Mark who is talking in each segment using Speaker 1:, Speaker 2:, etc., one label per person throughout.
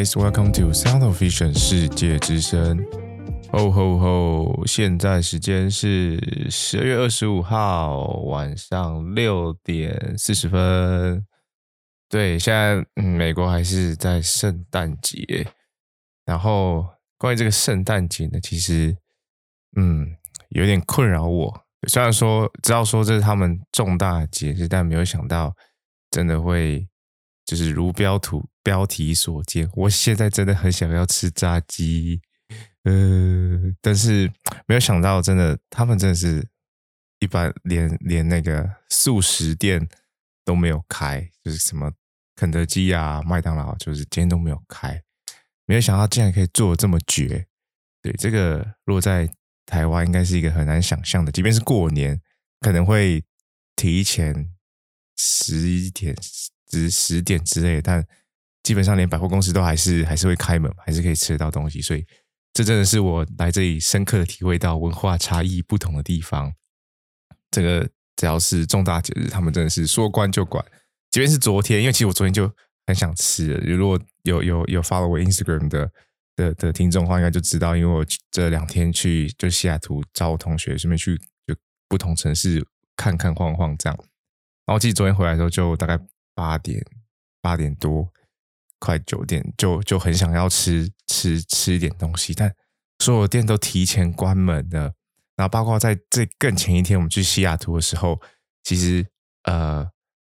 Speaker 1: welcome to Sound of Vision 世界之声。吼吼吼！现在时间是十二月二十五号晚上六点四十分。对，现在嗯，美国还是在圣诞节。然后关于这个圣诞节呢，其实嗯，有点困扰我。虽然说知道说这是他们重大节日，但没有想到真的会就是如标图标题所见。我现在真的很想要吃炸鸡，呃，但是没有想到，真的他们真的是一般连连那个素食店都没有开，就是什么肯德基啊、麦当劳，就是今天都没有开。没有想到竟然可以做得这么绝。对，这个落在。台湾应该是一个很难想象的，即便是过年，可能会提前十一点、十十点之类，但基本上连百货公司都还是还是会开门，还是可以吃得到东西。所以，这真的是我来这里深刻的体会到文化差异不同的地方。这个只要是重大节日，他们真的是说关就关。即便是昨天，因为其实我昨天就很想吃，如果有有有 follow 我 Instagram 的。的的听众的话，应该就知道，因为我这两天去就西雅图找我同学，顺便去就不同城市看看晃晃这样。然后其实昨天回来的时候，就大概八点八点多，快九点，就就很想要吃吃吃一点东西，但所有店都提前关门了。然后包括在这更前一天，我们去西雅图的时候，其实呃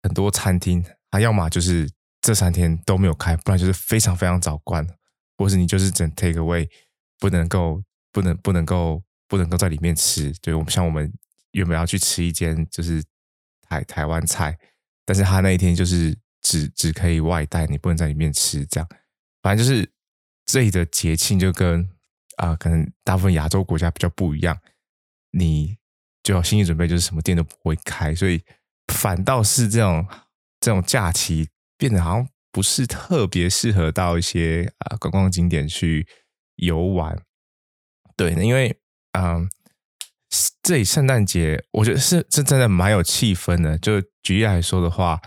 Speaker 1: 很多餐厅，它要么就是这三天都没有开，不然就是非常非常早关。或是你就是整 take away，不能够不能不能够不能够在里面吃。对，我们像我们原本要去吃一间就是台台湾菜，但是他那一天就是只只可以外带，你不能在里面吃。这样，反正就是这里的节庆就跟啊、可能大部分亚洲国家比较不一样，你就要心理准备，就是什么店都不会开，所以反倒是这种这种假期变得好像。不是特别适合到一些啊观光景点去游玩，对，因为嗯，这里圣诞节我觉得是是真的蛮有气氛的。就举例来说的话，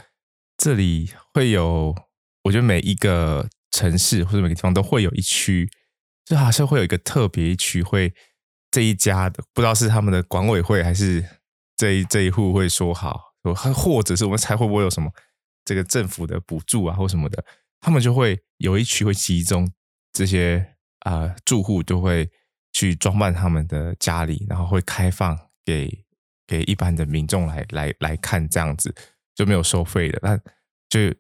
Speaker 1: 这里会有，我觉得每一个城市或者每个地方都会有一区，就好像会有一个特别区，会这一家的不知道是他们的管委会还是这一这一户会说好，或者是我们猜会不会有什么。这个政府的补助啊，或什么的，他们就会有一区会集中这些啊、住户，就会去装扮他们的家里，然后会开放给给一般的民众来来来看，这样子就没有收费的。那就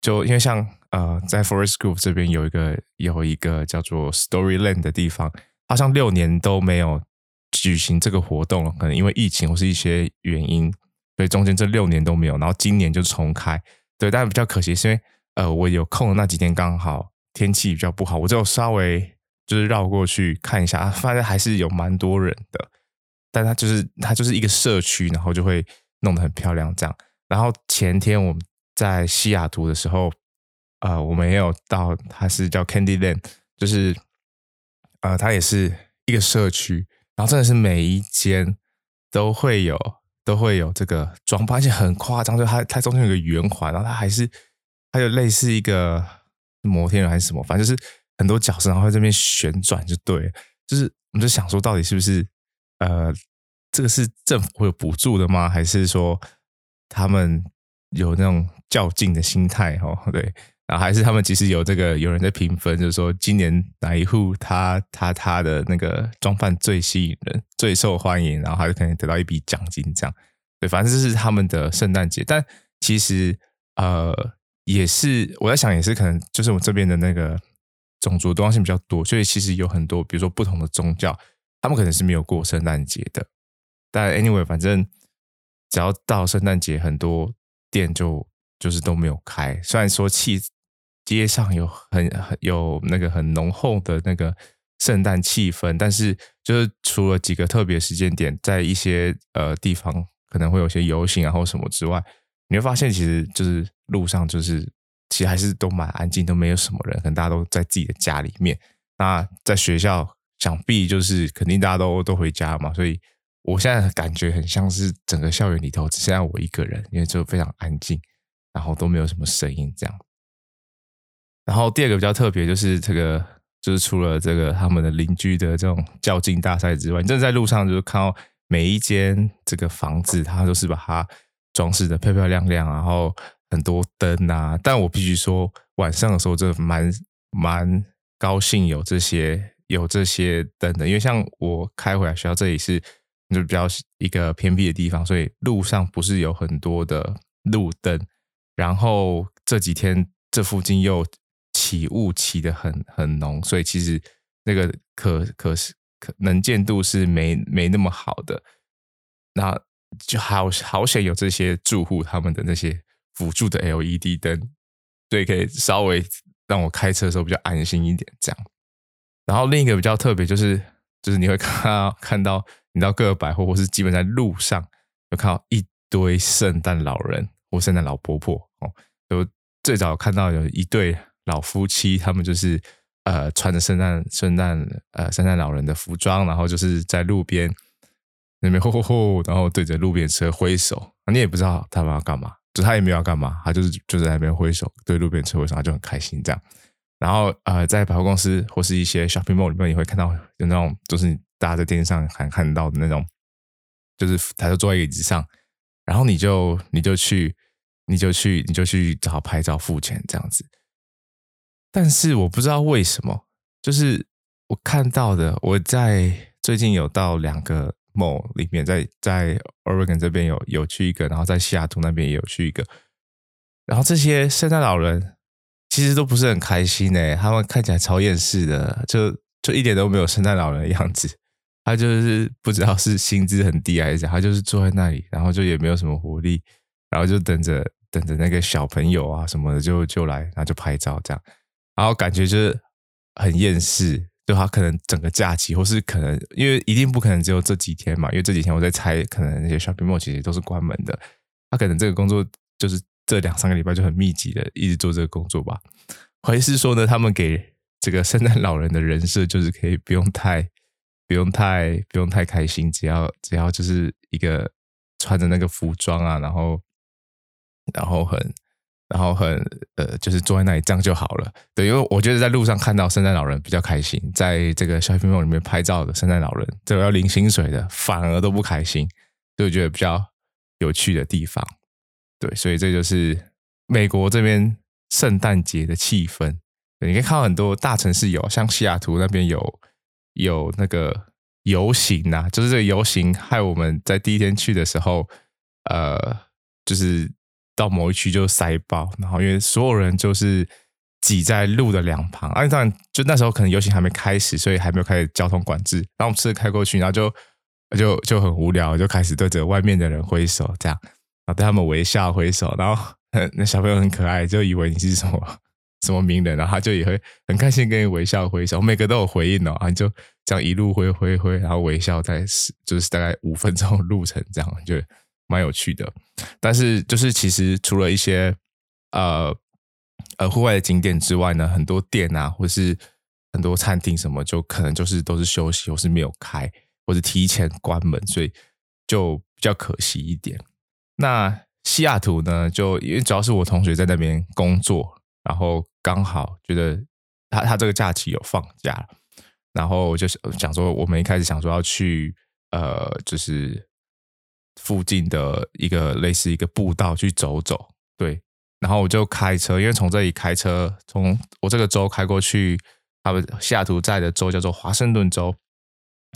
Speaker 1: 就因为像呃，在 Forest Group 这边有一个有一个叫做 Storyland 的地方，好像六年都没有举行这个活动了，可能因为疫情或是一些原因，所以中间这六年都没有，然后今年就重开。对，但是比较可惜是因为，呃，我有空的那几天刚好天气比较不好，我就稍微就是绕过去看一下，发现还是有蛮多人的。但它就是它就是一个社区，然后就会弄得很漂亮这样。然后前天我们在西雅图的时候，呃，我们也有到，它是叫 Candyland，就是呃，它也是一个社区，然后真的是每一间都会有。都会有这个装扮，而且很夸张，就它它中间有个圆环，然后它还是它有类似一个摩天轮还是什么，反正就是很多角色，然后在这边旋转就对了，就是我们就想说，到底是不是呃，这个是政府会有补助的吗？还是说他们有那种较劲的心态？哦，对。然后还是他们其实有这个有人在评分，就是说今年哪一户他他他的那个装扮最吸引人、最受欢迎，然后他就可能得到一笔奖金这样。对，反正这是他们的圣诞节。但其实呃也是我在想，也是可能就是我这边的那个种族多样性比较多，所以其实有很多比如说不同的宗教，他们可能是没有过圣诞节的。但 anyway，反正只要到圣诞节，很多店就就是都没有开。虽然说气。街上有很很有那个很浓厚的那个圣诞气氛，但是就是除了几个特别时间点，在一些呃地方可能会有些游行啊或什么之外，你会发现其实就是路上就是其实还是都蛮安静，都没有什么人，可能大家都在自己的家里面。那在学校想必就是肯定大家都都回家嘛，所以我现在感觉很像是整个校园里头只剩下我一个人，因为就非常安静，然后都没有什么声音这样。然后第二个比较特别，就是这个，就是除了这个他们的邻居的这种较劲大赛之外，你真的在路上就是看到每一间这个房子，它都是把它装饰的漂漂亮亮，然后很多灯啊。但我必须说，晚上的时候真的蛮蛮高兴有这些有这些灯的，因为像我开回来学校这里是就比较一个偏僻的地方，所以路上不是有很多的路灯。然后这几天这附近又起雾起的很很浓，所以其实那个可可是可能见度是没没那么好的。那就好好险有这些住户他们的那些辅助的 LED 灯，对可以稍微让我开车的时候比较安心一点。这样，然后另一个比较特别就是就是你会看到看到你到各个百货或是基本在路上，有看到一堆圣诞老人或圣诞老婆婆哦，就最早看到有一对。老夫妻他们就是呃穿着圣诞圣诞呃圣诞老人的服装，然后就是在路边那边吼吼吼，然后对着路边车挥手，你也不知道他们要干嘛，就他也没有要干嘛，他就是就在那边挥手对路边车挥手，他就很开心这样。然后呃在百货公司或是一些 shopping mall 里面，也会看到有那种就是大家在电视上还看到的那种，就是他就坐在椅子上，然后你就你就去你就去你就去找拍照付钱这样子。但是我不知道为什么，就是我看到的，我在最近有到两个 mall 里面，在在 Oregon 这边有有去一个，然后在西雅图那边也有去一个，然后这些圣诞老人其实都不是很开心诶，他们看起来超厌世的，就就一点都没有圣诞老人的样子，他就是不知道是薪资很低还是怎，他就是坐在那里，然后就也没有什么活力，然后就等着等着那个小朋友啊什么的就就来，然后就拍照这样。然后感觉就是很厌世，就他可能整个假期，或是可能因为一定不可能只有这几天嘛，因为这几天我在猜，可能那些 shopping mall 其实都是关门的。他可能这个工作就是这两三个礼拜就很密集的一直做这个工作吧。还是说呢，他们给这个圣诞老人的人设就是可以不用太、不用太、不用太开心，只要只要就是一个穿着那个服装啊，然后然后很。然后很呃，就是坐在那里这样就好了。对，因为我觉得在路上看到圣诞老人比较开心，在这个 shopping mall 里面拍照的圣诞老人，这个要领薪水的反而都不开心，就我觉得比较有趣的地方。对，所以这就是美国这边圣诞节的气氛。你可以看到很多大城市有，像西雅图那边有有那个游行啊，就是这个游行害我们在第一天去的时候，呃，就是。到某一区就塞爆，然后因为所有人就是挤在路的两旁，啊，当然就那时候可能游行还没开始，所以还没有开始交通管制。然后我们车开过去，然后就就就很无聊，就开始对着外面的人挥手，这样，后对他们微笑挥手，然后那小朋友很可爱，就以为你是什么什么名人，然后他就也会很开心跟你微笑挥手，每个都有回应哦，啊，就这样一路挥挥挥，然后微笑在就是大概五分钟路程，这样就。蛮有趣的，但是就是其实除了一些呃呃户外的景点之外呢，很多店啊，或是很多餐厅什么，就可能就是都是休息，或是没有开，或是提前关门，所以就比较可惜一点。那西雅图呢，就因为主要是我同学在那边工作，然后刚好觉得他他这个假期有放假，然后我就是想说，我们一开始想说要去呃，就是。附近的一个类似一个步道去走走，对，然后我就开车，因为从这里开车，从我这个州开过去，他们西雅图在的州叫做华盛顿州，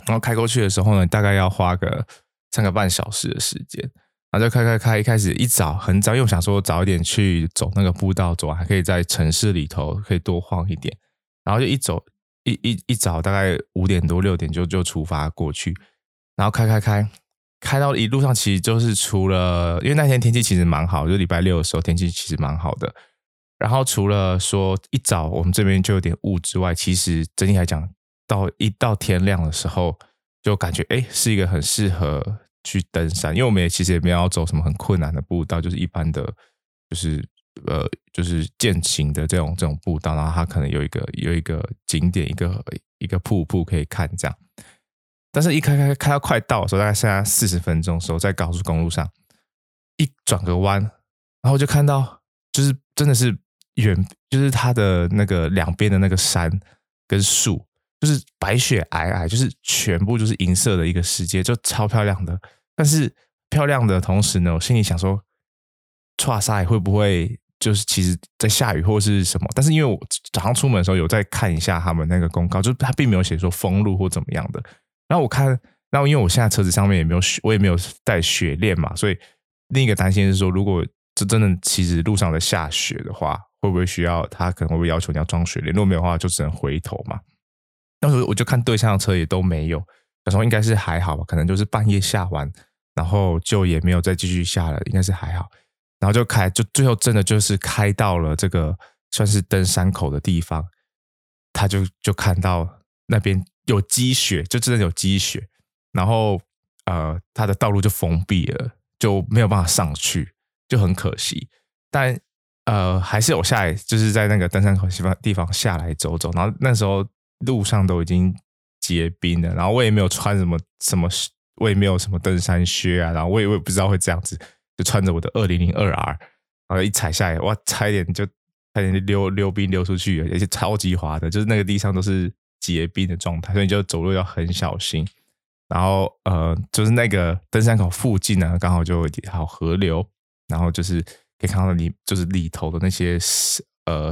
Speaker 1: 然后开过去的时候呢，大概要花个三个半小时的时间，然后就开开开，一开始一早很早，因为我想说早一点去走那个步道，走还可以在城市里头可以多晃一点，然后就一走一一一早大概五点多六点就就出发过去，然后开开开。开到一路上，其实就是除了因为那天天气其实蛮好，就礼拜六的时候天气其实蛮好的。然后除了说一早我们这边就有点雾之外，其实整体来讲，到一到天亮的时候，就感觉哎是一个很适合去登山，因为我们也其实也没有要走什么很困难的步道，就是一般的，就是呃就是健行的这种这种步道，然后它可能有一个有一个景点，一个一个瀑布可以看这样。但是，一开开开到快到的时候，大概剩下四十分钟的时候，在高速公路上一转个弯，然后就看到，就是真的是远就是它的那个两边的那个山跟树，就是白雪皑皑，就是全部就是银色的一个世界，就超漂亮的。但是漂亮的同时呢，我心里想说，剉赛会不会就是其实在下雨或是什么？但是因为我早上出门的时候有在看一下他们那个公告，就是他并没有写说封路或怎么样的。然后我看，然后因为我现在车子上面也没有雪，我也没有带雪链嘛，所以另一个担心是说，如果这真的其实路上在下雪的话，会不会需要他可能会不会要求你要装雪链？如果没有的话，就只能回头嘛。那时我就看对向的车也都没有，那时候应该是还好吧，可能就是半夜下完，然后就也没有再继续下了，应该是还好。然后就开，就最后真的就是开到了这个算是登山口的地方，他就就看到那边有积雪，就真的有积雪，然后呃，他的道路就封闭了，就没有办法上去。就很可惜，但呃，还是有下来，就是在那个登山口地方地方下来走走。然后那时候路上都已经结冰了，然后我也没有穿什么什么，我也没有什么登山靴啊。然后我也我也不知道会这样子，就穿着我的二零零二 R，然后一踩下来，哇，差一点就差一点溜溜冰溜出去，而且超级滑的，就是那个地上都是结冰的状态，所以就走路要很小心。然后呃，就是那个登山口附近呢，刚好就有河流。然后就是可以看到里，就是里头的那些呃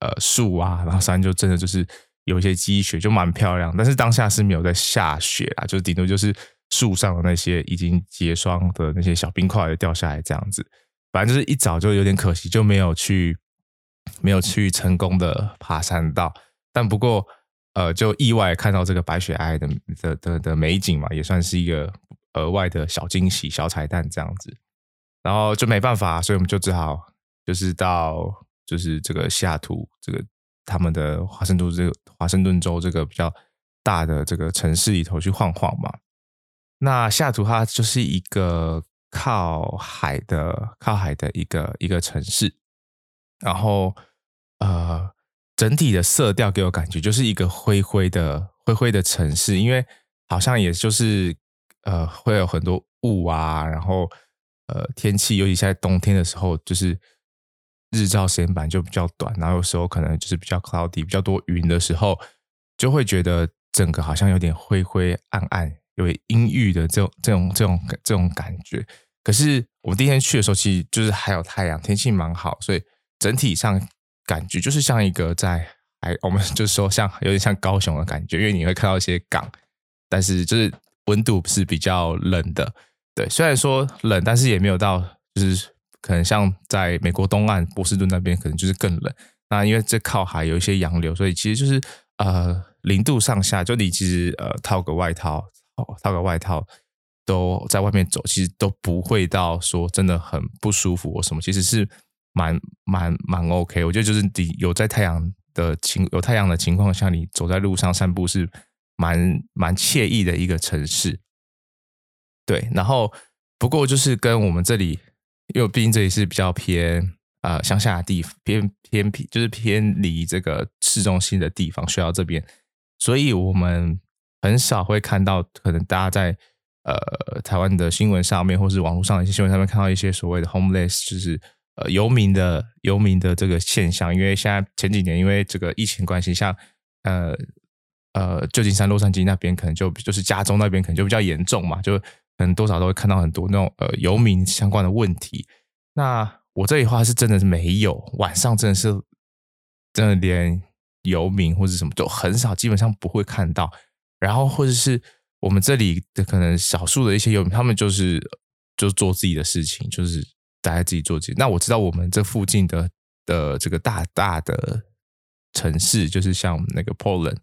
Speaker 1: 呃树啊，然后山就真的就是有一些积雪，就蛮漂亮。但是当下是没有在下雪啊，就顶多就是树上的那些已经结霜的那些小冰块掉下来这样子。反正就是一早就有点可惜，就没有去没有去成功的爬山道。但不过呃，就意外看到这个白雪皑皑的的的的美景嘛，也算是一个额外的小惊喜、小彩蛋这样子。然后就没办法，所以我们就只好就是到就是这个西雅图这个他们的华盛顿这个华盛顿州这个比较大的这个城市里头去晃晃嘛。那下图它就是一个靠海的靠海的一个一个城市，然后呃整体的色调给我感觉就是一个灰灰的灰灰的城市，因为好像也就是呃会有很多雾啊，然后。呃，天气尤其在冬天的时候，就是日照时间本来就比较短，然后有时候可能就是比较 cloudy，比较多云的时候，就会觉得整个好像有点灰灰暗暗，有点阴郁的这种这种这种这种感觉。可是我第一天去的时候，其实就是还有太阳，天气蛮好，所以整体上感觉就是像一个在哎，我们 就是说像有点像高雄的感觉，因为你会看到一些港，但是就是温度是比较冷的。对，虽然说冷，但是也没有到，就是可能像在美国东岸波士顿那边，可能就是更冷。那因为这靠海有一些洋流，所以其实就是呃零度上下，就你其实呃套个外套，套个外套都在外面走，其实都不会到说真的很不舒服或什么，其实是蛮蛮蛮 OK。我觉得就是你有在太阳的情有太阳的情况下，你走在路上散步是蛮蛮惬意的一个城市。对，然后不过就是跟我们这里，因为毕竟这里是比较偏呃乡下的地方，偏偏僻，就是偏离这个市中心的地方，需要这边，所以我们很少会看到，可能大家在呃台湾的新闻上面，或是网络上的一些新闻上面看到一些所谓的 homeless，就是呃游民的游民的这个现象。因为现在前几年因为这个疫情关系，像呃呃旧金山、洛杉矶那边，可能就就是加州那边，可能就比较严重嘛，就。可能多少都会看到很多那种呃游民相关的问题。那我这里话是真的是没有，晚上真的是真的连游民或者什么都很少，基本上不会看到。然后或者是我们这里的可能少数的一些游民，他们就是就做自己的事情，就是待在自己做自己。那我知道我们这附近的的这个大大的城市，就是像那个波兰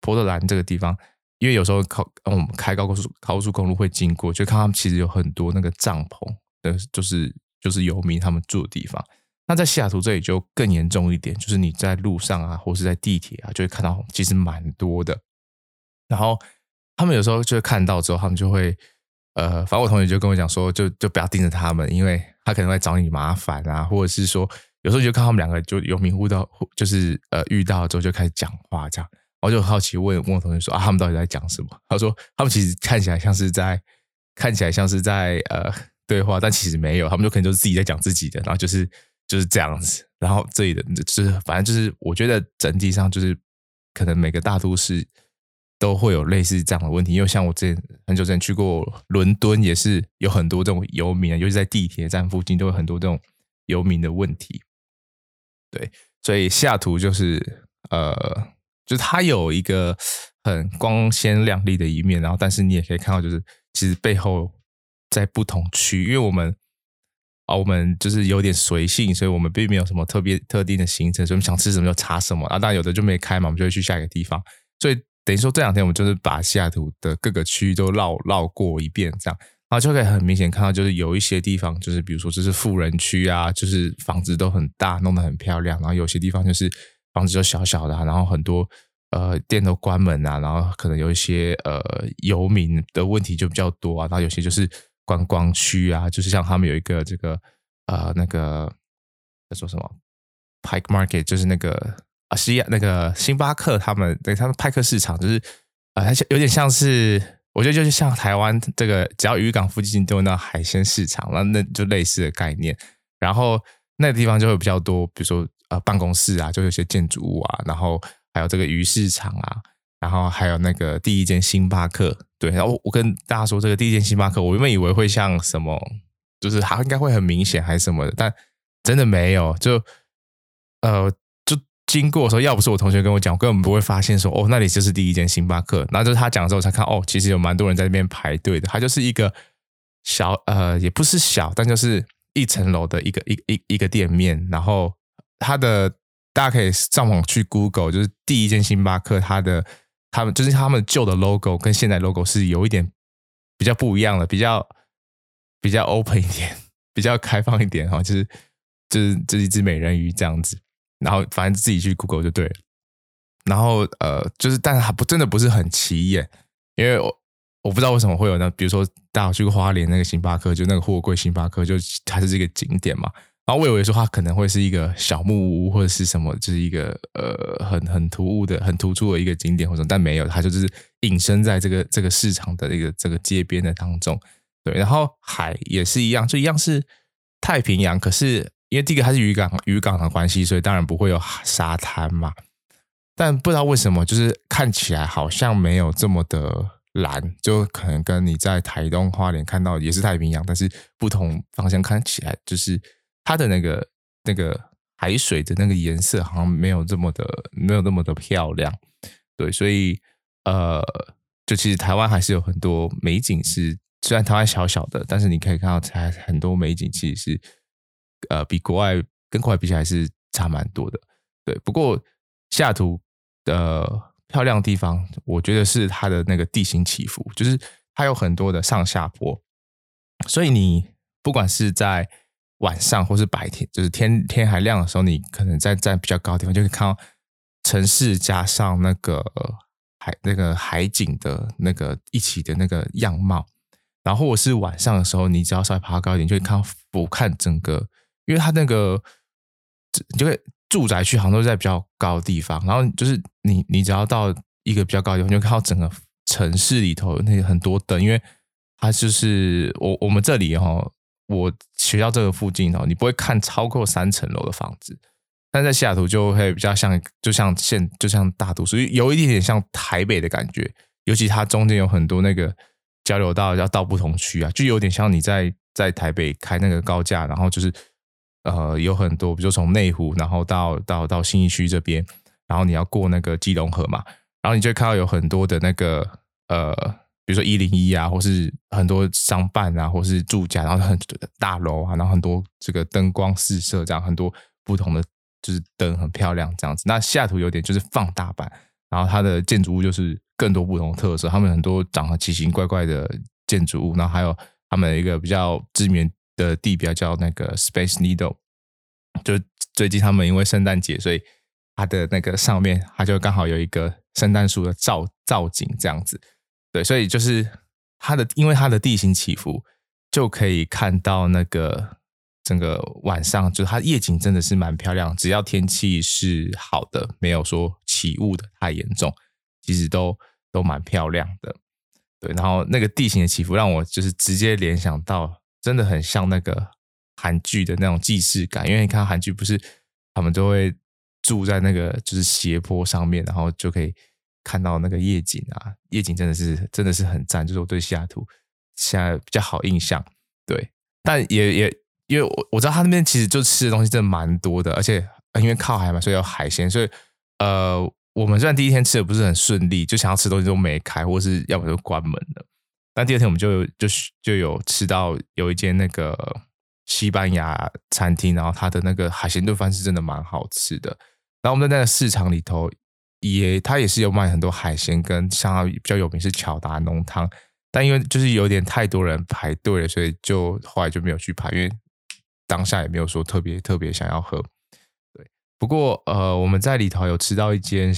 Speaker 1: 波特兰这个地方。因为有时候靠我们开高速高速公路会经过，就看他们其实有很多那个帐篷，的，就是就是游民他们住的地方。那在西雅图这里就更严重一点，就是你在路上啊，或是在地铁啊，就会看到其实蛮多的。然后他们有时候就会看到之后，他们就会呃，反正我同学就跟我讲说，就就不要盯着他们，因为他可能会找你麻烦啊，或者是说有时候就看他们两个就游民遇到，就是呃遇到之后就开始讲话这样。我就很好奇问问我同学说啊，他们到底在讲什么？他说他们其实看起来像是在看起来像是在呃对话，但其实没有，他们就可能就是自己在讲自己的，然后就是就是这样子。然后这里的就是反正就是，我觉得整体上就是可能每个大都市都会有类似这样的问题。因为像我之前很久之前去过伦敦，也是有很多这种游民，尤其在地铁站附近都有很多这种游民的问题。对，所以下图就是呃，就是它有一个很光鲜亮丽的一面，然后但是你也可以看到，就是其实背后在不同区，因为我们啊，我们就是有点随性，所以我们并没有什么特别特定的行程，所以我们想吃什么就查什么啊。当然有的就没开嘛，我们就会去下一个地方。所以等于说这两天我们就是把西雅图的各个区域都绕绕过一遍，这样。然后就可以很明显看到，就是有一些地方，就是比如说这是富人区啊，就是房子都很大，弄得很漂亮。然后有些地方就是房子就小小的，然后很多呃店都关门啊，然后可能有一些呃游民的问题就比较多啊。然后有些就是观光区啊，就是像他们有一个这个呃那个在说什么 Pike Market，就是那个啊西亚那个星巴克他们对他们派克市场，就是啊，它、呃、有点像是。我觉得就是像台湾这个，只要渔港附近都有那海鲜市场，那那就类似的概念。然后那个地方就会比较多，比如说呃办公室啊，就有些建筑物啊，然后还有这个鱼市场啊，然后还有那个第一间星巴克。对，然后我跟大家说，这个第一间星巴克，我原本以为会像什么，就是它应该会很明显还是什么的，但真的没有，就呃。就经过的时候，要不是我同学跟我讲，我根本不会发现说，哦，那里就是第一间星巴克。然后就是他讲的时候，我才看，哦，其实有蛮多人在那边排队的。它就是一个小，呃，也不是小，但就是一层楼的一个一一一个店面。然后它的大家可以上网去 Google，就是第一间星巴克，它的他们就是他们旧的 logo 跟现在 logo 是有一点比较不一样的，比较比较 open 一点，比较开放一点哈，就是就是就是一只美人鱼这样子。然后反正自己去 Google 就对了。然后呃，就是但是还不真的不是很起眼，因为我我不知道为什么会有那，比如说大家去过花莲那个星巴克，就那个货柜星巴克，就它是这个景点嘛。然后我以为说它可能会是一个小木屋或者是什么，就是一个呃很很突兀的、很突出的一个景点或者，但没有，它就是隐身在这个这个市场的一个这个街边的当中。对，然后海也是一样，就一样是太平洋，可是。因为第一个它是渔港，渔港的关系，所以当然不会有沙滩嘛。但不知道为什么，就是看起来好像没有这么的蓝，就可能跟你在台东花莲看到也是太平洋，但是不同方向看起来，就是它的那个那个海水的那个颜色好像没有这么的没有那么的漂亮。对，所以呃，就其实台湾还是有很多美景是，虽然台湾小小的，但是你可以看到它很多美景其实是。呃，比国外跟国外比起来是差蛮多的，对。不过西雅图的漂亮的地方，我觉得是它的那个地形起伏，就是它有很多的上下坡，所以你不管是在晚上或是白天，就是天天还亮的时候，你可能在在比较高的地方就可以看到城市加上那个海那个海景的那个一起的那个样貌，然后或是晚上的时候，你只要稍微爬高一点，就会看到俯瞰整个。因为它那个，你就会住宅区好像都在比较高的地方，然后就是你你只要到一个比较高的地方，就看到整个城市里头那个很多灯，因为它就是我我们这里哈，我学校这个附近哦，你不会看超过三层楼的房子，但在西雅图就会比较像，就像现就像大都市，有一点点像台北的感觉，尤其它中间有很多那个交流道要到不同区啊，就有点像你在在台北开那个高架，然后就是。呃，有很多，比如说从内湖，然后到到到信义区这边，然后你要过那个基隆河嘛，然后你就看到有很多的那个呃，比如说一零一啊，或是很多商办啊，或是住家，然后很大楼啊，然后很多这个灯光四射，这样很多不同的就是灯很漂亮这样子。那西雅图有点就是放大版，然后它的建筑物就是更多不同的特色，他们很多长得奇形怪怪的建筑物，然后还有他们一个比较知名。的地标叫那个 Space Needle，就最近他们因为圣诞节，所以它的那个上面，它就刚好有一个圣诞树的造造景这样子。对，所以就是它的，因为它的地形起伏，就可以看到那个整个晚上，就它夜景真的是蛮漂亮。只要天气是好的，没有说起雾的太严重，其实都都蛮漂亮的。对，然后那个地形的起伏让我就是直接联想到。真的很像那个韩剧的那种既视感，因为你看韩剧不是他们都会住在那个就是斜坡上面，然后就可以看到那个夜景啊，夜景真的是真的是很赞，就是我对西雅图现在比较好印象。对，但也也因为我我知道他那边其实就吃的东西真的蛮多的，而且因为靠海嘛，所以有海鲜，所以呃，我们虽然第一天吃的不是很顺利，就想要吃东西都没开，或是要不就关门了。但第二天我们就就就有吃到有一间那个西班牙餐厅，然后它的那个海鲜炖饭是真的蛮好吃的。然后我们在那个市场里头也，它也是有卖很多海鲜，跟像比较有名是巧达浓汤。但因为就是有点太多人排队了，所以就后来就没有去排，因为当下也没有说特别特别想要喝。对，不过呃我们在里头有吃到一间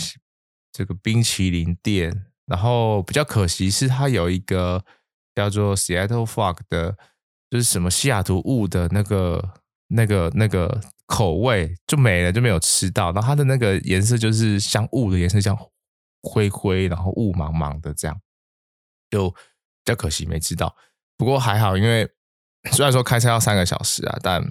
Speaker 1: 这个冰淇淋店。然后比较可惜是，它有一个叫做 Seattle Fog 的，就是什么西雅图雾的那个、那个、那个口味就没了，就没有吃到。然后它的那个颜色就是像雾的颜色，像灰灰，然后雾茫茫的这样，就比较可惜没吃到。不过还好，因为虽然说开车要三个小时啊，但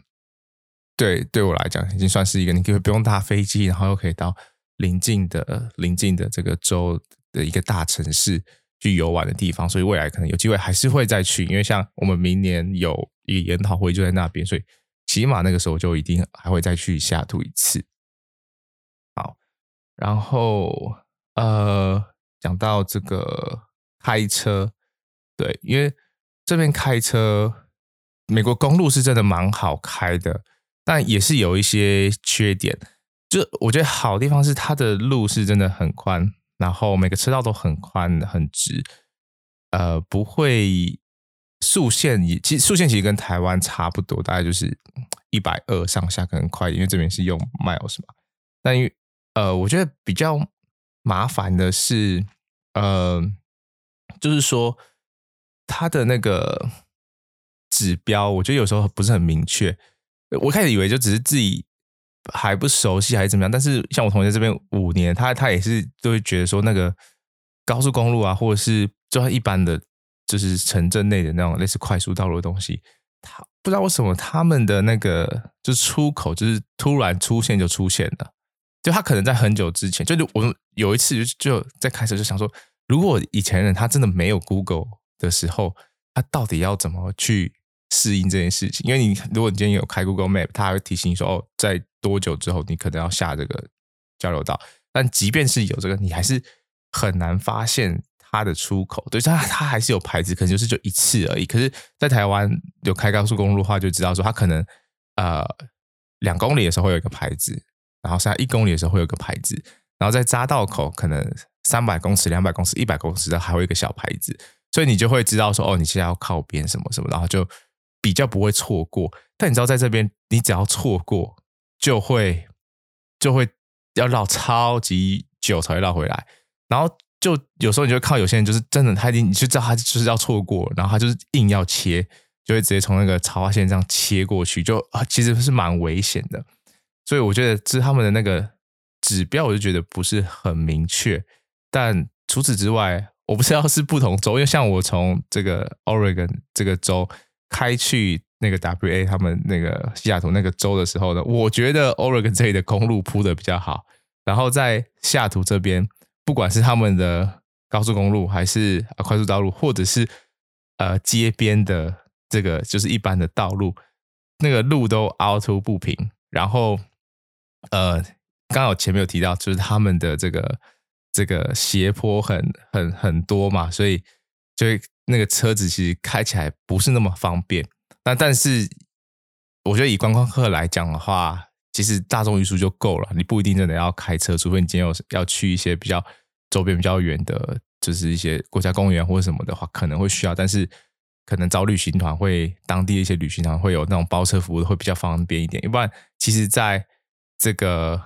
Speaker 1: 对对我来讲已经算是一个你可以不用搭飞机，然后又可以到邻近的邻近的这个州。的一个大城市去游玩的地方，所以未来可能有机会还是会再去，因为像我们明年有一个研讨会就在那边，所以起码那个时候就一定还会再去下图一次。好，然后呃，讲到这个开车，对，因为这边开车，美国公路是真的蛮好开的，但也是有一些缺点。就我觉得好地方是它的路是真的很宽。然后每个车道都很宽很直，呃，不会速限也其实速限其实跟台湾差不多，大概就是一百二上下，可能快一点，因为这边是用 miles 嘛。但因为呃，我觉得比较麻烦的是，呃，就是说它的那个指标，我觉得有时候不是很明确。我开始以为就只是自己。还不熟悉还是怎么样？但是像我同学这边五年，他他也是都会觉得说，那个高速公路啊，或者是就算一般的，就是城镇内的那种类似快速道路的东西，他不知道为什么他们的那个就出口就是突然出现就出现了，就他可能在很久之前，就是我有一次就就在开始就想说，如果以前人他真的没有 Google 的时候，他到底要怎么去适应这件事情？因为你如果你今天有开 Google Map，他会提醒你说哦，在多久之后，你可能要下这个交流道？但即便是有这个，你还是很难发现它的出口。对，它它还是有牌子，可能就是就一次而已。可是，在台湾有开高速公路的话，就知道说它可能呃两公里的时候会有一个牌子，然后现在一公里的时候会有一个牌子，然后在匝道口可能三百公尺、两百公尺、一百公尺的还会有一个小牌子，所以你就会知道说哦，你现在要靠边什么什么，然后就比较不会错过。但你知道，在这边你只要错过。就会就会要绕超级久才会绕回来，然后就有时候你就靠有些人就是真的，他已经你就知道他就是要错过，然后他就是硬要切，就会直接从那个槽化线这样切过去，就啊其实是蛮危险的。所以我觉得这是他们的那个指标，我就觉得不是很明确。但除此之外，我不知道是不同州，因为像我从这个 Oregon 这个州开去。那个 WA 他们那个西雅图那个州的时候呢，我觉得 Oregon 这里的公路铺的比较好。然后在西雅图这边，不管是他们的高速公路，还是快速道路，或者是呃街边的这个就是一般的道路，那个路都凹凸不平。然后呃，刚好前面有提到，就是他们的这个这个斜坡很很很多嘛，所以就那个车子其实开起来不是那么方便。那但是，我觉得以观光客来讲的话，其实大众运输就够了，你不一定真的要开车，除非你今天有要去一些比较周边比较远的，就是一些国家公园或者什么的话，可能会需要。但是，可能找旅行团会当地的一些旅行团会有那种包车服务，会比较方便一点。要不然，其实在这个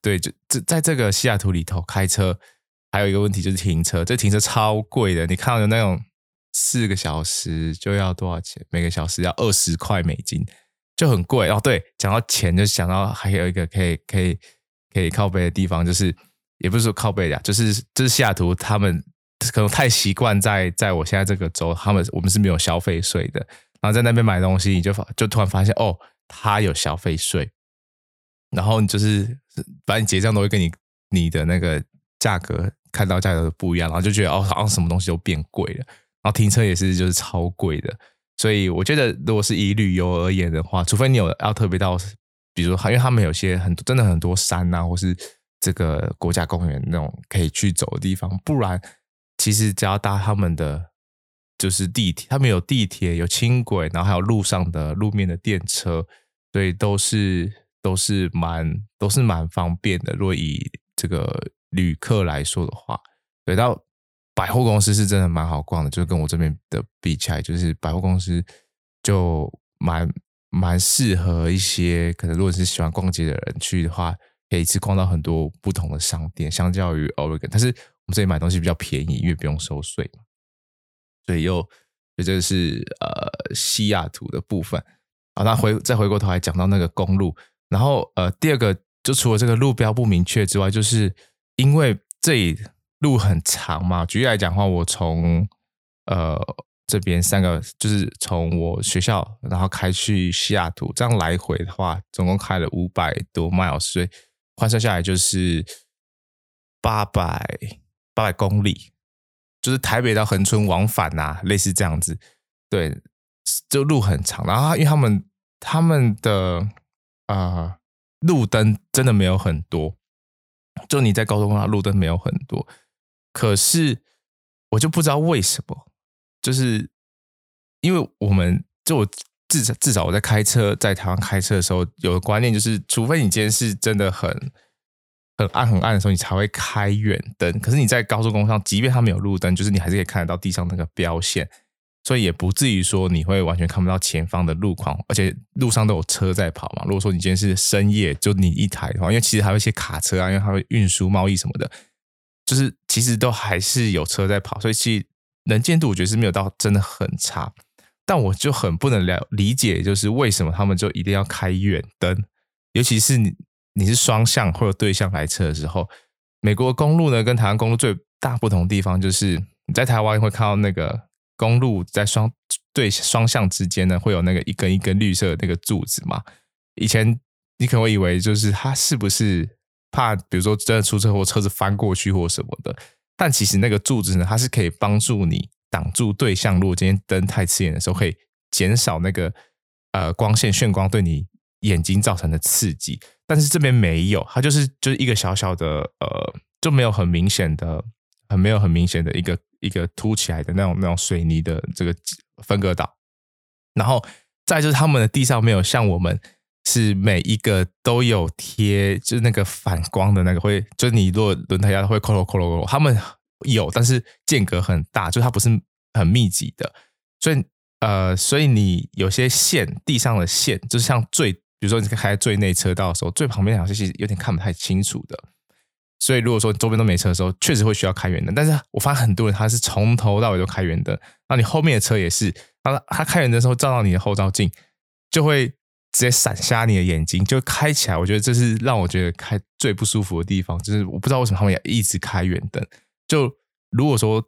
Speaker 1: 对，就这在这个西雅图里头开车，还有一个问题就是停车，这停车超贵的。你看到的那种。四个小时就要多少钱？每个小时要二十块美金，就很贵哦。对，讲到钱，就想到还有一个可以可以可以靠背的地方，就是也不是说靠背的，就是就是西雅图他们可能太习惯在在我现在这个州，他们我们是没有消费税的。然后在那边买东西，你就发就突然发现哦，他有消费税，然后你就是反正你结账都会跟你你的那个价格看到价格不一样，然后就觉得哦，好像什么东西都变贵了，然后停车也是就是超贵的，所以我觉得如果是以旅游而言的话，除非你有要特别到，比如说因为他们有些很多真的很多山呐、啊，或是这个国家公园那种可以去走的地方，不然其实只要搭他们的。就是地铁，他们有地铁，有轻轨，然后还有路上的路面的电车，所以都是都是蛮都是蛮方便的。如果以这个旅客来说的话，对，到百货公司是真的蛮好逛的，就是跟我这边的比起来，就是百货公司就蛮蛮适合一些可能如果是喜欢逛街的人去的话，可以一次逛到很多不同的商店，相较于 Oregon，但是我们这里买东西比较便宜，因为不用收税嘛。所以又，这就是呃西雅图的部分。好，那回再回过头来讲到那个公路，然后呃第二个就除了这个路标不明确之外，就是因为这里路很长嘛。举例来讲的话，我从呃这边三个就是从我学校然后开去西雅图，这样来回的话，总共开了五百多 miles，所以换算下来就是八百八百公里。就是台北到恒春往返呐、类似这样子，对，就路很长。然后因为他们他们的啊、路灯真的没有很多，就你在高速公路上路灯没有很多，可是我就不知道为什么，就是因为我们就我至少至少我在开车在台湾开车的时候，有个观念就是，除非你今天是真的很。很暗很暗的时候，你才会开远灯。可是你在高速公路上，即便它没有路灯，就是你还是可以看得到地上那个标线，所以也不至于说你会完全看不到前方的路况。而且路上都有车在跑嘛。如果说你今天是深夜，就你一台的话，因为其实还有一些卡车啊，因为它会运输贸易什么的，就是其实都还是有车在跑，所以其实能见度我觉得是没有到真的很差。但我就很不能了理解，就是为什么他们就一定要开远灯，尤其是你。你是双向或者对向来车的时候，美国公路呢跟台湾公路最大不同的地方就是，你在台湾会看到那个公路在双对双向之间呢会有那个一根一根绿色的那个柱子嘛。以前你可能会以为就是它是不是怕，比如说真的出车祸车子翻过去或什么的，但其实那个柱子呢，它是可以帮助你挡住对向，如果今天灯太刺眼的时候，可以减少那个呃光线眩光对你眼睛造成的刺激。但是这边没有，它就是就是一个小小的呃，就没有很明显的，很没有很明显的一个一个凸起来的那种那种水泥的这个分隔岛。然后再就是他们的地上没有像我们是每一个都有贴，就是那个反光的那个会，就是你如果轮胎压会扣扣扣扣扣，他们有，但是间隔很大，就它不是很密集的，所以呃，所以你有些线地上的线，就是像最。比如说你开最内车道的时候，最旁边好像是有点看不太清楚的，所以如果说周边都没车的时候，确实会需要开远灯。但是我发现很多人他是从头到尾都开远灯，那你后面的车也是，他他开远灯的时候照到你的后照镜，就会直接闪瞎你的眼睛，就开起来。我觉得这是让我觉得开最不舒服的地方，就是我不知道为什么他们要一直开远灯。就如果说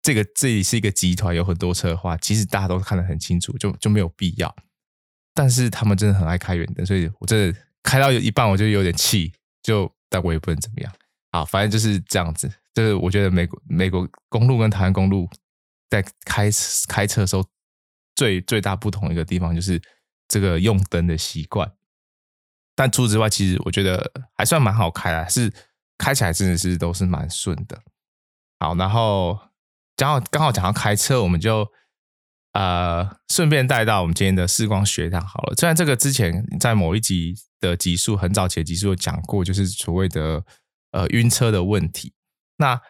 Speaker 1: 这个这里是一个集团，有很多车的话，其实大家都看得很清楚，就就没有必要。但是他们真的很爱开远灯，所以我真的开到一半我就有点气，就但我也不能怎么样。好，反正就是这样子。就是我觉得美国美国公路跟台湾公路在开开车的时候最最大不同的一个地方就是这个用灯的习惯。但除此之外，其实我觉得还算蛮好开啊，是开起来真的是都是蛮顺的。好，然后刚好刚好讲到开车，我们就。呃，顺便带到我们今天的视光学堂好了。虽然这个之前在某一集的集数，很早前集数有讲过，就是所谓的呃晕车的问题。那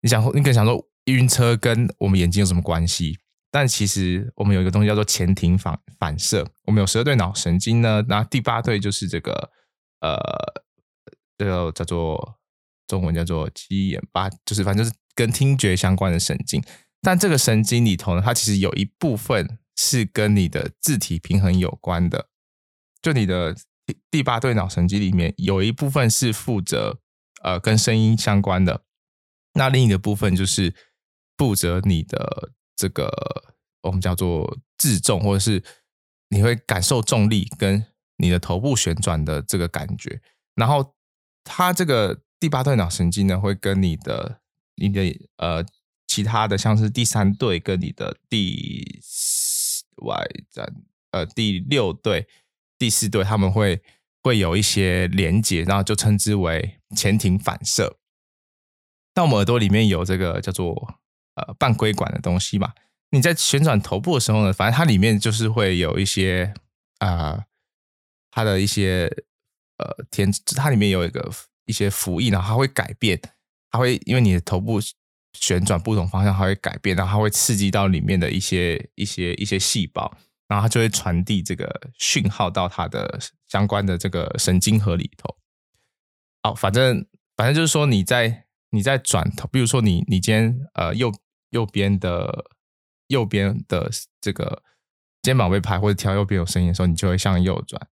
Speaker 1: 你想，你可能想说晕车跟我们眼睛有什么关系？但其实我们有一个东西叫做前庭反反射。我们有十二对脑神经呢，那第八对就是这个呃，这个叫做中文叫做七眼八，就是反正就是跟听觉相关的神经。但这个神经里头呢，它其实有一部分是跟你的自体平衡有关的。就你的第八对脑神经里面有一部分是负责呃跟声音相关的，那另一个部分就是负责你的这个我们叫做自重，或者是你会感受重力跟你的头部旋转的这个感觉。然后它这个第八对脑神经呢，会跟你的你的呃其他的像是第三对跟你的第 Y 站呃第六对、第四对，他们会会有一些连接，然后就称之为前庭反射。那我们耳朵里面有这个叫做呃半规管的东西嘛？你在旋转头部的时候呢，反正它里面就是会有一些啊、它的一些呃天，它里面有一个一些浮液，然后它会改变，它会因为你的头部旋转不同方向，它会改变，然后它会刺激到里面的一些一些一些细胞，然后它就会传递这个讯号到它的相关的这个神经核里头。好，反正反正就是说你在。你在转头，比如说你你今天呃右右边的右边的这个肩膀被拍或者跳右边有声音的时候，你就会向右转，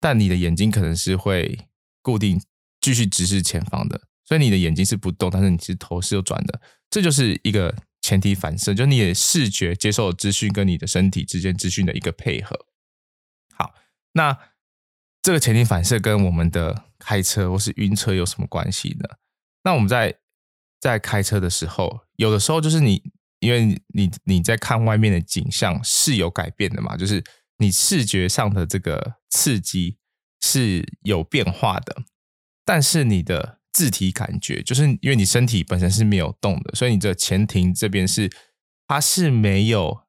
Speaker 1: 但你的眼睛可能是会固定继续直视前方的，所以你的眼睛是不动，但是你是头是有转的，这就是一个前提反射，就你的视觉接受资讯跟你的身体之间资讯的一个配合。好，那这个前提反射跟我们的开车或是晕车有什么关系呢？那我们在在开车的时候，有的时候就是你，因为你你在看外面的景象是有改变的嘛，就是你视觉上的这个刺激是有变化的，但是你的自体感觉，就是因为你身体本身是没有动的，所以你这前庭这边是它是没有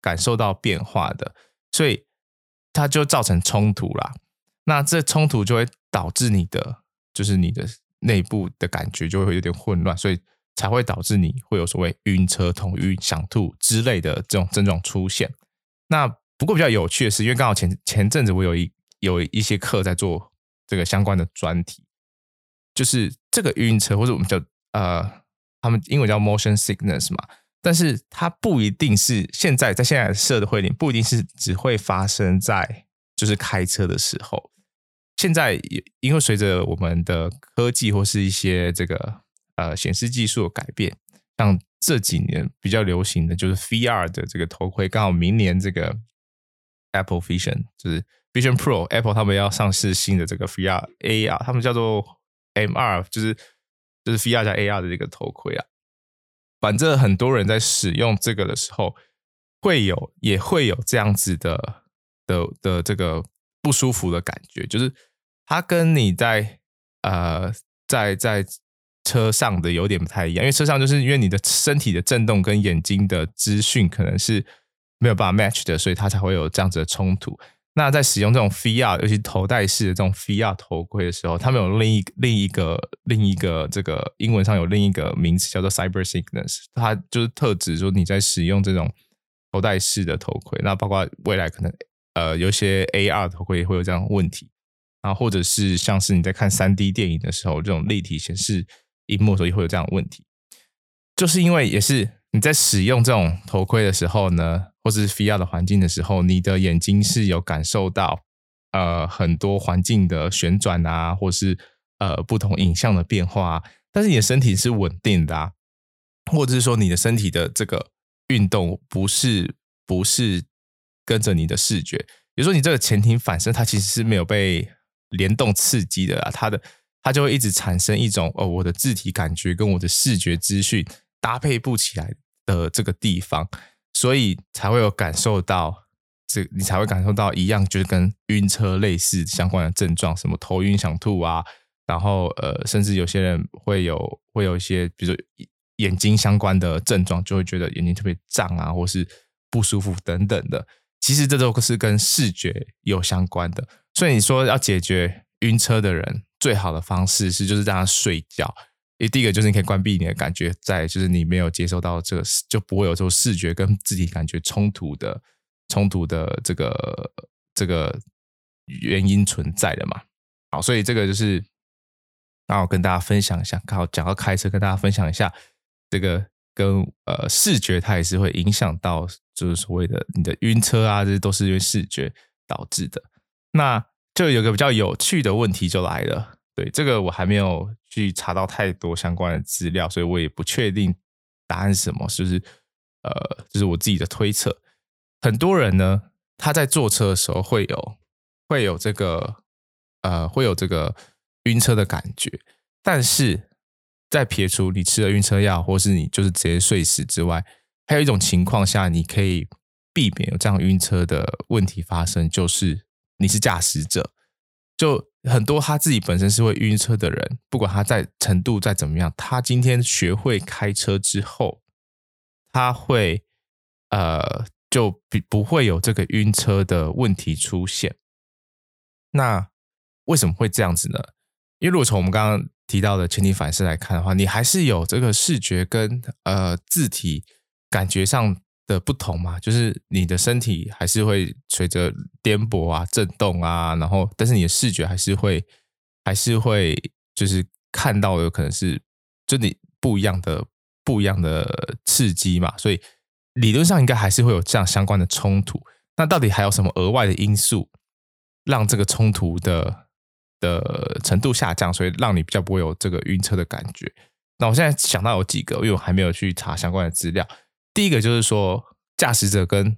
Speaker 1: 感受到变化的，所以它就造成冲突啦。那这冲突就会导致你的，就是你的。内部的感觉就会有点混乱，所以才会导致你会有所谓晕车、头晕、想吐之类的这种症状出现。那不过比较有趣的是，因为刚好前前阵子我有一有一些课在做这个相关的专题，就是这个晕车或者我们叫呃，他们英文叫 motion sickness 嘛，但是它不一定是现在在现在的社会里不一定是只会发生在就是开车的时候。现在也因为随着我们的科技或是一些这个呃显示技术的改变，像这几年比较流行的就是 VR 的这个头盔，刚好明年这个 Apple Vision 就是 Vision Pro Apple 他们要上市新的这个 VR AR，他们叫做 MR，就是就是 VR 加 AR 的这个头盔啊。反正很多人在使用这个的时候，会有也会有这样子的的的这个不舒服的感觉，就是。它跟你在呃在在车上的有点不太一样，因为车上就是因为你的身体的震动跟眼睛的资讯可能是没有办法 match 的，所以它才会有这样子的冲突。那在使用这种 VR，尤其头戴式的这种 VR 头盔的时候，他们有另一另一个另一个这个英文上有另一个名词叫做 cyber sickness，它就是特指说你在使用这种头戴式的头盔，那包括未来可能呃有些 AR 头盔也会有这样问题。啊，或者是像是你在看三 D 电影的时候，这种立体显示荧幕的时候，也会有这样的问题。就是因为也是你在使用这种头盔的时候呢，或者是 VR 的环境的时候，你的眼睛是有感受到呃很多环境的旋转啊，或是呃不同影像的变化啊，但是你的身体是稳定的啊，或者是说你的身体的这个运动不是不是跟着你的视觉，比如说你这个前庭反射，它其实是没有被联动刺激的啊，它的它就会一直产生一种哦，我的自体感觉跟我的视觉资讯搭配不起来的这个地方，所以才会有感受到这，你才会感受到一样，就是跟晕车类似相关的症状，什么头晕想吐啊，然后呃，甚至有些人会有会有一些，比如说眼睛相关的症状，就会觉得眼睛特别胀啊，或是不舒服等等的。其实这都是跟视觉有相关的。所以你说要解决晕车的人，最好的方式是就是让他睡觉。因为第一个就是你可以关闭你的感觉，在就是你没有接收到这个，就不会有这种视觉跟自己感觉冲突的冲突的这个这个原因存在的嘛。好，所以这个就是那我跟大家分享一下，刚好讲到开车，跟大家分享一下这个跟呃视觉它也是会影响到，就是所谓的你的晕车啊，这都是因为视觉导致的。那就有个比较有趣的问题就来了，对，这个我还没有去查到太多相关的资料，所以我也不确定答案是什么，就是呃，就是我自己的推测。很多人呢，他在坐车的时候会有会有这个呃会有这个晕车的感觉，但是在撇除你吃了晕车药，或是你就是直接睡死之外，还有一种情况下你可以避免有这样晕车的问题发生，就是你是驾驶者，就很多他自己本身是会晕车的人，不管他在程度再怎么样，他今天学会开车之后，他会呃。就不不会有这个晕车的问题出现。那为什么会这样子呢？因为如果从我们刚刚提到的前提反射来看的话，你还是有这个视觉跟呃字体感觉上的不同嘛，就是你的身体还是会随着颠簸啊、震动啊，然后但是你的视觉还是会还是会就是看到的可能是就你不一样的不一样的刺激嘛，所以。理论上应该还是会有这样相关的冲突，那到底还有什么额外的因素让这个冲突的的程度下降，所以让你比较不会有这个晕车的感觉？那我现在想到有几个，因为我还没有去查相关的资料。第一个就是说，驾驶者跟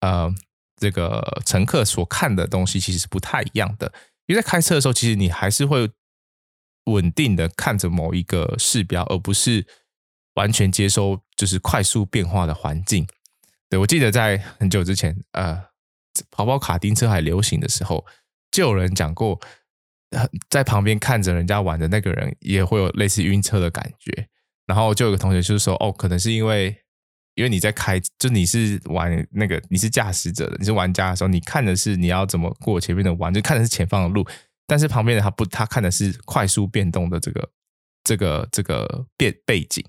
Speaker 1: 呃这个乘客所看的东西其实是不太一样的，因为在开车的时候，其实你还是会稳定的看着某一个视标，而不是。完全接收就是快速变化的环境。对，我记得在很久之前，呃，跑跑卡丁车还流行的时候，就有人讲过，在旁边看着人家玩的那个人也会有类似晕车的感觉。然后就有个同学就是说，哦，可能是因为因为你在开，就你是玩那个你是驾驶者的，你是玩家的时候，你看的是你要怎么过前面的弯，就看的是前方的路，但是旁边的他不，他看的是快速变动的这个这个这个变背景。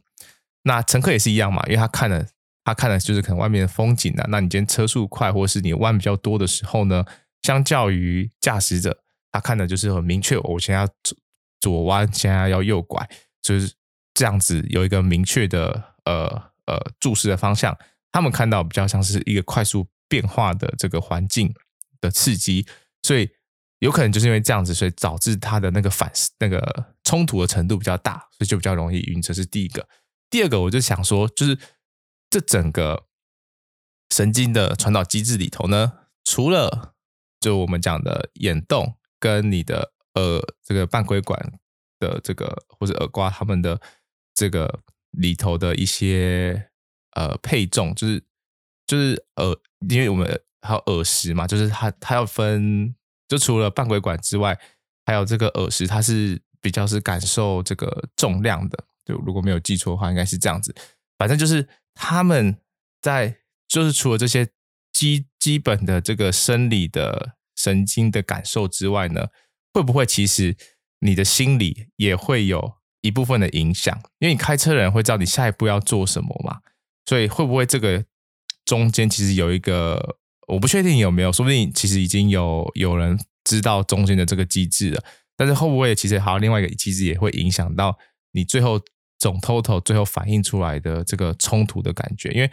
Speaker 1: 那乘客也是一样嘛，因为他看了，他看的就是可能外面的风景啊。那你今天车速快，或是你弯比较多的时候呢，相较于驾驶者，他看的就是很明确，我现在要左左弯，现在要右拐，就是这样子有一个明确的呃呃注视的方向。他们看到比较像是一个快速变化的这个环境的刺激，所以有可能就是因为这样子，所以导致他的那个反那个冲突的程度比较大，所以就比较容易晕。这是第一个。第二个，我就想说，就是这整个神经的传导机制里头呢，除了就我们讲的眼动跟你的耳这个半规管的这个或者耳瓜他们的这个里头的一些呃配重，就是就是耳，因为我们还有耳石嘛，就是它它要分，就除了半规管之外，还有这个耳石，它是比较是感受这个重量的。就如果没有记错的话，应该是这样子。反正就是他们在，就是除了这些基基本的这个生理的神经的感受之外呢，会不会其实你的心理也会有一部分的影响？因为你开车的人会知道你下一步要做什么嘛，所以会不会这个中间其实有一个，我不确定有没有，说不定其实已经有有人知道中间的这个机制了。但是会不会其实还有另外一个机制也会影响到你最后？总 total 最后反映出来的这个冲突的感觉，因为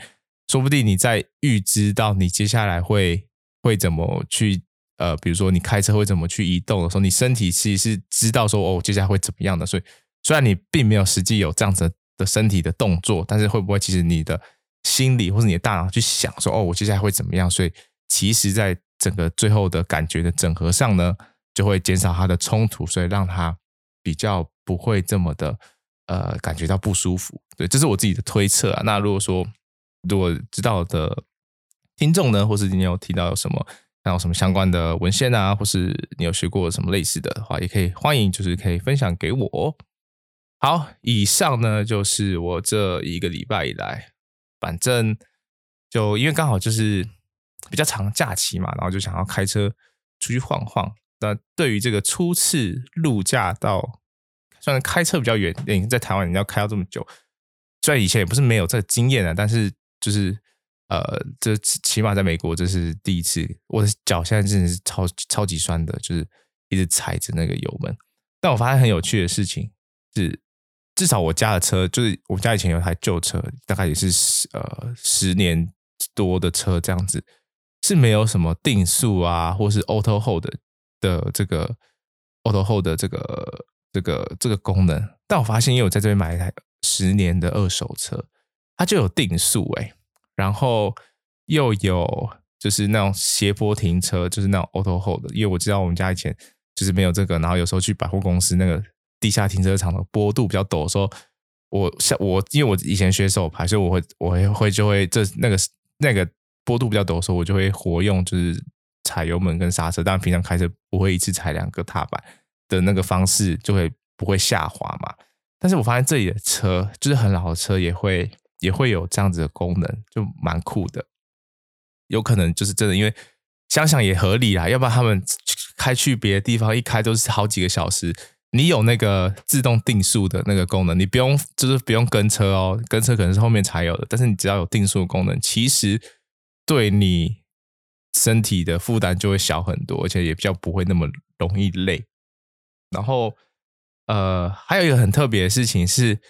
Speaker 1: 说不定你在预知到你接下来会会怎么去呃，比如说你开车会怎么去移动的时候，你身体其实是知道说哦，接下来会怎么样的。所以虽然你并没有实际有这样子的身体的动作，但是会不会其实你的心理或者你的大脑去想说哦，我接下来会怎么样？所以其实在整个最后的感觉的整合上呢，就会减少它的冲突，所以让它比较不会这么的。呃，感觉到不舒服，对，这是我自己的推测啊。那如果说如果知道的听众呢，或是你有提到有什么，还有什么相关的文献啊，或是你有学过什么类似的话，也可以欢迎，就是可以分享给我。好，以上呢就是我这一个礼拜以来，反正就因为刚好就是比较长假期嘛，然后就想要开车出去晃晃。那对于这个初次路驾到虽然开车比较远，你在台湾你要开到这么久，虽然以前也不是没有这个经验啊，但是就是呃，这起码在美国这是第一次，我的脚现在真的是超超级酸的，就是一直踩着那个油门。但我发现很有趣的事情是，至少我家的车，就是我们家以前有台旧车，大概也是十呃十年多的车这样子，是没有什么定速啊，或是 auto hold 的，的这个 auto hold 的这个。这个这个功能，但我发现，因为我在这边买一台十年的二手车，它就有定速哎，然后又有就是那种斜坡停车，就是那种 auto hold 的。因为我知道我们家以前就是没有这个，然后有时候去百货公司那个地下停车场的坡度比较陡的时候，我像我因为我以前学手排，所以我会我会会就会这那个那个坡度比较陡的时候，我就会活用就是踩油门跟刹车。但平常开车不会一次踩两个踏板的那个方式，就会不会下滑嘛。但是我发现这里的车就是很老的车也会。也会有这样子的功能，就蛮酷的。有可能就是真的，因为想想也合理啦。要不然他们开去别的地方，一开都是好几个小时。你有那个自动定速的那个功能，你不用就是不用跟车哦，跟车可能是后面才有的。但是你只要有定速功能，其实对你身体的负担就会小很多，而且也比较不会那么容易累。然后，呃，还有一个很特别的事情是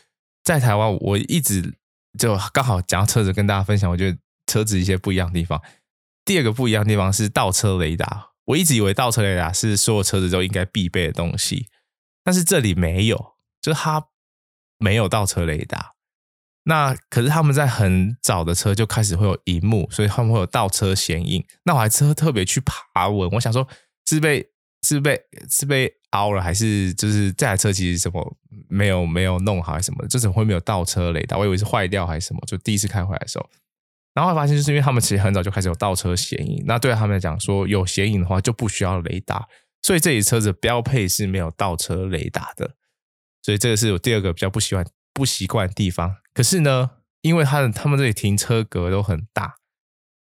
Speaker 1: 在台湾，我一直。就刚好讲到车子，跟大家分享，我觉得车子一些不一样的地方。第二个不一样的地方是倒车雷达。我一直以为倒车雷达是所有车子都应该必备的东西，但是这里没有，就是它没有倒车雷达。那可是他们在很早的车就开始会有荧幕，所以他们会有倒车显影。那我还车特别去爬文，我想说是被是被是被凹了，还是就是这台车其实什么没有没有弄好，还是什么？这怎么会没有倒车雷达？我以为是坏掉还是什么？就第一次开回来的时候，然后发现就是因为他们其实很早就开始有倒车显影。那对他们来讲，说有显影的话就不需要雷达，所以这里车子标配是没有倒车雷达的。所以这个是我第二个比较不习惯不习惯的地方。可是呢，因为他的他们这里停车格都很大，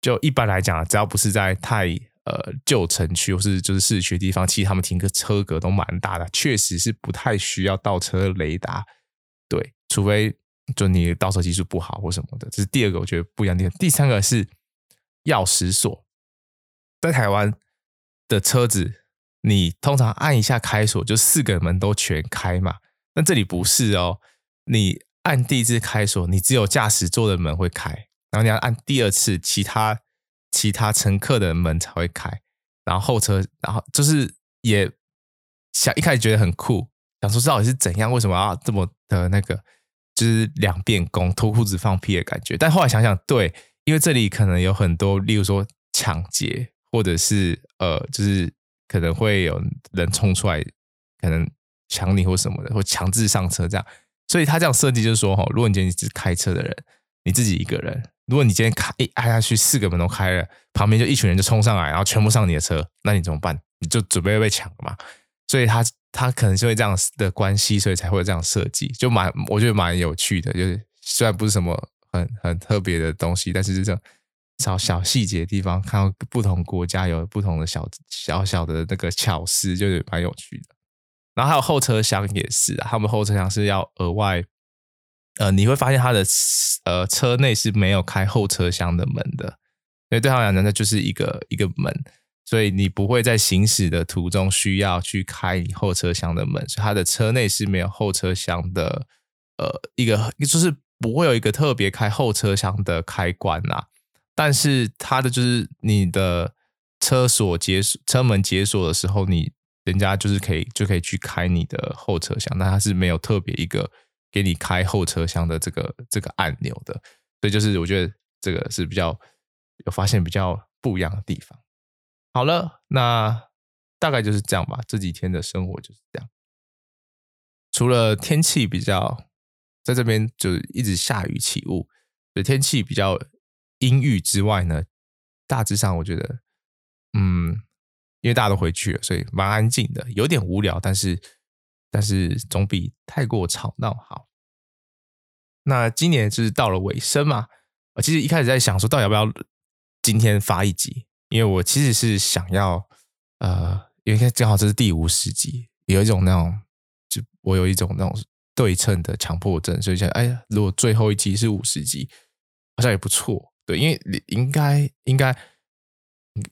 Speaker 1: 就一般来讲，只要不是在太。呃，旧城区或是就是市区的地方，其实他们停个车格都蛮大的，确实是不太需要倒车雷达。对，除非就你倒车技术不好或什么的，这是第二个我觉得不一样的地方。第三个是钥匙锁，在台湾的车子，你通常按一下开锁，就四个门都全开嘛。但这里不是哦，你按第一次开锁，你只有驾驶座的门会开，然后你要按第二次，其他。其他乘客的门才会开，然后后车，然后就是也想一开始觉得很酷，想说到底是怎样，为什么要这么的那个，就是两遍弓脱裤子放屁的感觉。但后来想想，对，因为这里可能有很多，例如说抢劫，或者是呃，就是可能会有人冲出来，可能抢你或什么的，或强制上车这样。所以他这样设计就是说，哈，如果你今天是开车的人，你自己一个人。如果你今天开一按下去，四个门都开了，旁边就一群人就冲上来，然后全部上你的车，那你怎么办？你就准备被抢了嘛。所以他他可能是因为这样的关系，所以才会有这样设计，就蛮我觉得蛮有趣的。就是虽然不是什么很很特别的东西，但是这种小小细节的地方，看到不同国家有不同的小小小的那个巧思，就是蛮有趣的。然后还有后车厢也是，他们后车厢是要额外。呃，你会发现它的呃车内是没有开后车厢的门的，因为对他们来讲，那就是一个一个门，所以你不会在行驶的途中需要去开你后车厢的门，所以它的车内是没有后车厢的，呃，一个就是不会有一个特别开后车厢的开关呐，但是它的就是你的车锁解锁车门解锁的时候，你人家就是可以就可以去开你的后车厢，但它是没有特别一个。给你开后车厢的这个这个按钮的，所以就是我觉得这个是比较有发现比较不一样的地方。好了，那大概就是这样吧。这几天的生活就是这样，除了天气比较在这边就一直下雨起雾，所以天气比较阴郁之外呢，大致上我觉得，嗯，因为大家都回去了，所以蛮安静的，有点无聊，但是。但是总比太过吵闹好。那今年就是到了尾声嘛，我其实一开始在想说，到底要不要今天发一集？因为我其实是想要，呃，因为正好这是第五十集，有一种那种，就我有一种那种对称的强迫症，所以想，哎呀，如果最后一集是五十集，好像也不错。对，因为应该应该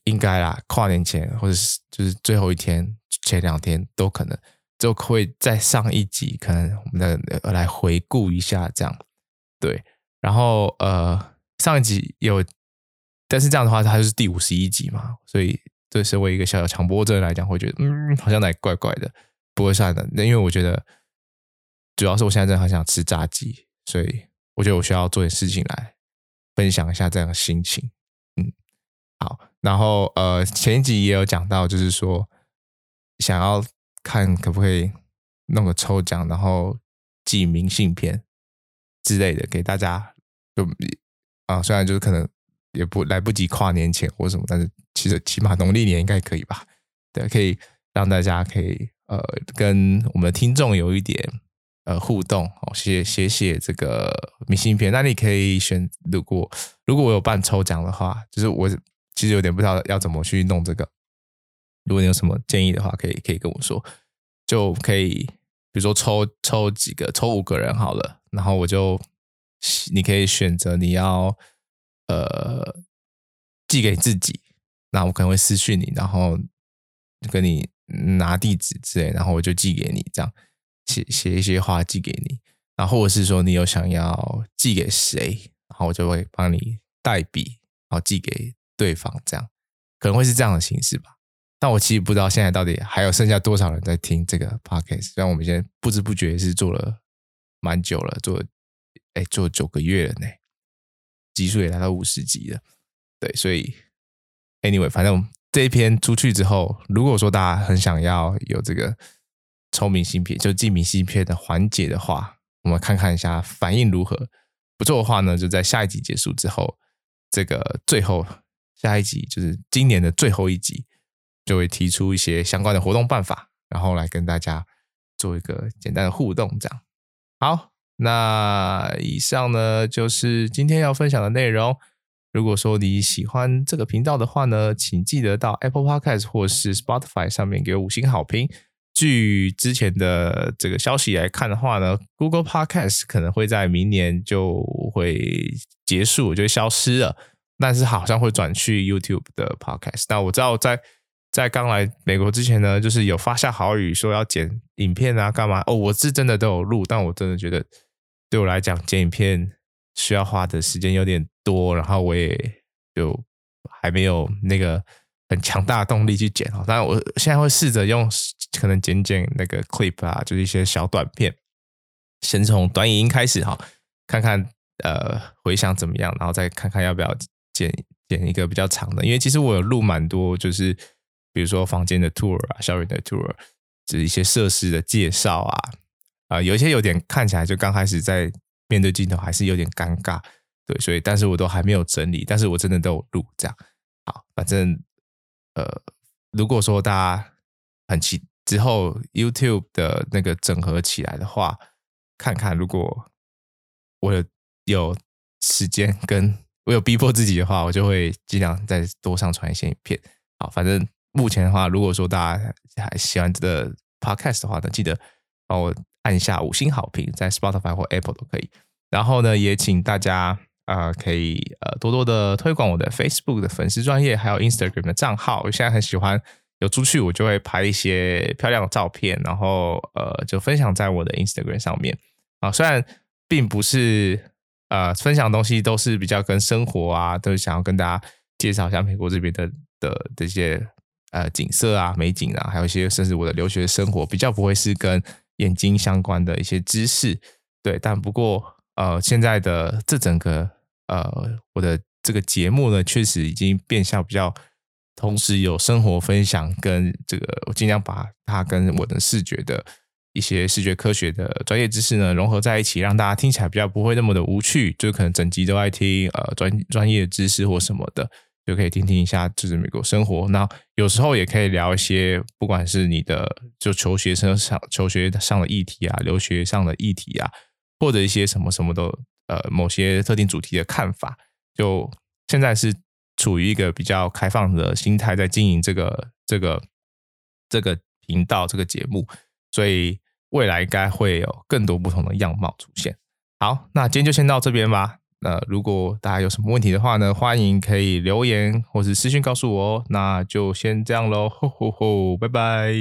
Speaker 1: 应该啦，跨年前或者是就是最后一天前两天都可能。就会再上一集，可能我们来来回顾一下这样，对，然后呃上一集有，但是这样的话它就是第五十一集嘛，所以对身为一个小小强迫症来讲，会觉得嗯好像哪怪怪的，不会算的，那因为我觉得主要是我现在真的很想吃炸鸡，所以我觉得我需要做点事情来分享一下这样的心情。嗯好，然后呃，前一集也有讲到，就是说想要看可不可以弄个抽奖，然后寄明信片之类的给大家，就啊，虽然就是可能也不来不及跨年前或什么，但是其实起码农历年应该可以吧？对，可以让大家可以呃跟我们的听众有一点。呃，互动哦，写写写这个明信片，那你可以选。如果如果我有办抽奖的话，就是我其实有点不知道要怎么去弄这个。如果你有什么建议的话，可以可以跟我说，就可以比如说抽抽几个，抽五个人好了，然后我就你可以选择你要呃寄给自己，那我可能会私讯你，然后跟你拿地址之类，然后我就寄给你这样。写写一些话寄给你，然后或者是说你有想要寄给谁，然后我就会帮你代笔，然后寄给对方，这样可能会是这样的形式吧。但我其实不知道现在到底还有剩下多少人在听这个 podcast。虽然我们现在不知不觉是做了蛮久了，做哎做九个月了呢，集数也来到五十集了。对，所以 anyway，反正这一篇出去之后，如果说大家很想要有这个。抽明信片就寄明信片的环节的话，我们看看一下反应如何。不错的话呢，就在下一集结束之后，这个最后下一集就是今年的最后一集，就会提出一些相关的活动办法，然后来跟大家做一个简单的互动。这样好，那以上呢就是今天要分享的内容。如果说你喜欢这个频道的话呢，请记得到 Apple Podcast 或是 Spotify 上面给五星好评。据之前的这个消息来看的话呢，Google Podcast 可能会在明年就会结束，就会消失了。但是好像会转去 YouTube 的 Podcast。那我知道在在刚来美国之前呢，就是有发下好语说要剪影片啊，干嘛？哦，我是真的都有录，但我真的觉得对我来讲剪影片需要花的时间有点多，然后我也就还没有那个。很强大的动力去剪哦，当然我现在会试着用可能剪剪那个 clip 啊，就是一些小短片，先从短影音开始哈，看看呃回想怎么样，然后再看看要不要剪剪一个比较长的，因为其实我有录蛮多，就是比如说房间的 tour 啊，校园的 tour，就是一些设施的介绍啊，啊、有一些有点看起来就刚开始在面对镜头还是有点尴尬，对，所以但是我都还没有整理，但是我真的都有录这样，好，反正。呃，如果说大家很期之后 YouTube 的那个整合起来的话，看看如果我有有时间跟我有逼迫自己的话，我就会尽量再多上传一些影片。好，反正目前的话，如果说大家还喜欢这个 Podcast 的话呢，记得帮我按一下五星好评，在 Spotify 或 Apple 都可以。然后呢，也请大家。啊、可以呃多多的推广我的 Facebook 的粉丝专业，还有 Instagram 的账号。我现在很喜欢有出去，我就会拍一些漂亮的照片，然后呃就分享在我的 Instagram 上面。啊，虽然并不是呃分享东西都是比较跟生活啊，都是想要跟大家介绍一下美国这边的的这些呃景色啊、美景啊，还有一些甚至我的留学生活，比较不会是跟眼睛相关的一些知识。对，但不过呃现在的这整个。呃，我的这个节目呢，确实已经变相比较，同时有生活分享跟这个，我尽量把它跟我的视觉的一些视觉科学的专业知识呢融合在一起，让大家听起来比较不会那么的无趣，就可能整集都爱听呃专专业知识或什么的，就可以听听一下就是美国生活。那有时候也可以聊一些，不管是你的就求学生上求学上的议题啊，留学上的议题啊，或者一些什么什么都。呃，某些特定主题的看法，就现在是处于一个比较开放的心态，在经营这个这个这个频道这个节目，所以未来应该会有更多不同的样貌出现。好，那今天就先到这边吧。那如果大家有什么问题的话呢，欢迎可以留言或是私讯告诉我哦。那就先这样喽，吼吼吼，拜拜。